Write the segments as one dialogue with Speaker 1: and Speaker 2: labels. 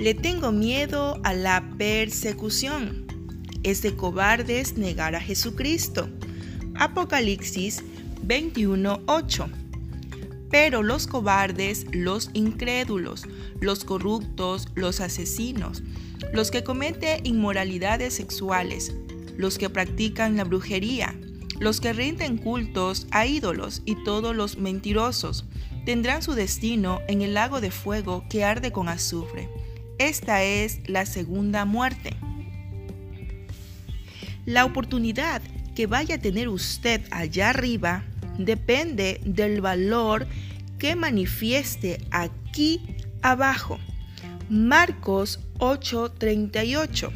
Speaker 1: Le tengo miedo a la persecución. Es de cobardes negar a Jesucristo. Apocalipsis 21:8. Pero los cobardes, los incrédulos, los corruptos, los asesinos, los que cometen inmoralidades sexuales, los que practican la brujería, los que rinden cultos a ídolos y todos los mentirosos, tendrán su destino en el lago de fuego que arde con azufre. Esta es la segunda muerte. La oportunidad que vaya a tener usted allá arriba depende del valor que manifieste aquí abajo. Marcos 8:38.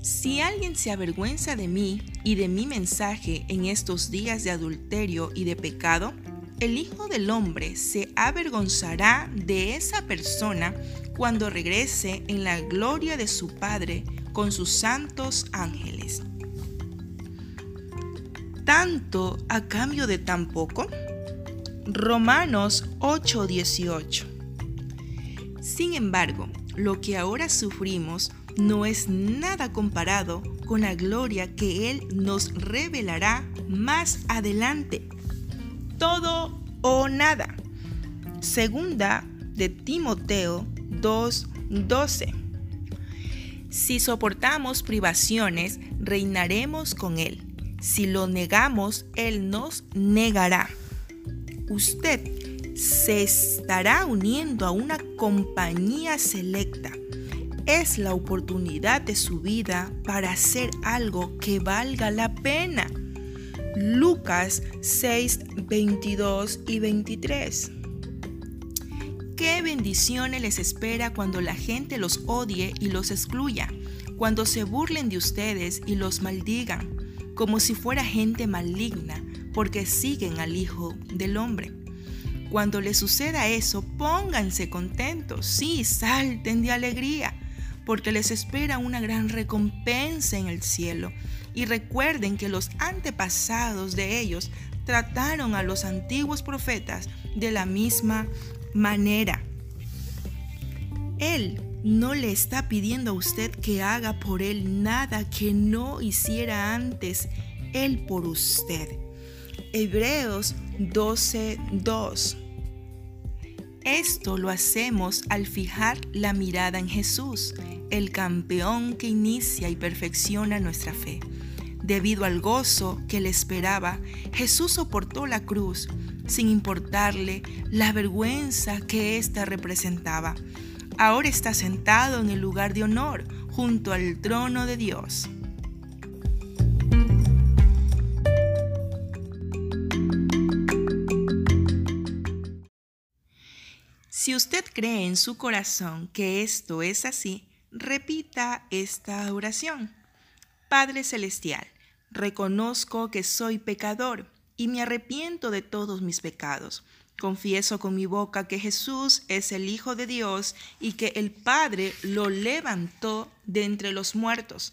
Speaker 1: Si alguien se avergüenza de mí y de mi mensaje en estos días de adulterio y de pecado, el Hijo del Hombre se avergonzará de esa persona cuando regrese en la gloria de su Padre con sus santos ángeles. ¿Tanto a cambio de tan poco? Romanos 8:18. Sin embargo, lo que ahora sufrimos no es nada comparado con la gloria que Él nos revelará más adelante todo o nada. Segunda de Timoteo 2:12. Si soportamos privaciones, reinaremos con Él. Si lo negamos, Él nos negará. Usted se estará uniendo a una compañía selecta. Es la oportunidad de su vida para hacer algo que valga la pena. Lucas 6, 22 y 23. Qué bendiciones les espera cuando la gente los odie y los excluya, cuando se burlen de ustedes y los maldigan, como si fuera gente maligna, porque siguen al Hijo del Hombre. Cuando les suceda eso, pónganse contentos, sí, salten de alegría porque les espera una gran recompensa en el cielo. Y recuerden que los antepasados de ellos trataron a los antiguos profetas de la misma manera. Él no le está pidiendo a usted que haga por él nada que no hiciera antes él por usted. Hebreos 12:2 esto lo hacemos al fijar la mirada en Jesús, el campeón que inicia y perfecciona nuestra fe. Debido al gozo que le esperaba, Jesús soportó la cruz, sin importarle la vergüenza que ésta representaba. Ahora está sentado en el lugar de honor, junto al trono de Dios. Si usted cree en su corazón que esto es así, repita esta oración. Padre Celestial, reconozco que soy pecador y me arrepiento de todos mis pecados. Confieso con mi boca que Jesús es el Hijo de Dios y que el Padre lo levantó de entre los muertos.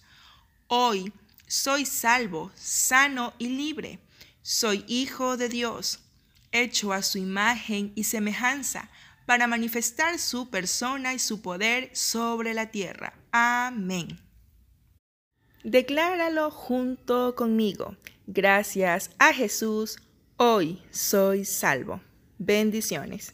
Speaker 1: Hoy soy salvo, sano y libre. Soy hijo de Dios, hecho a su imagen y semejanza para manifestar su persona y su poder sobre la tierra. Amén. Decláralo junto conmigo. Gracias a Jesús, hoy soy salvo. Bendiciones.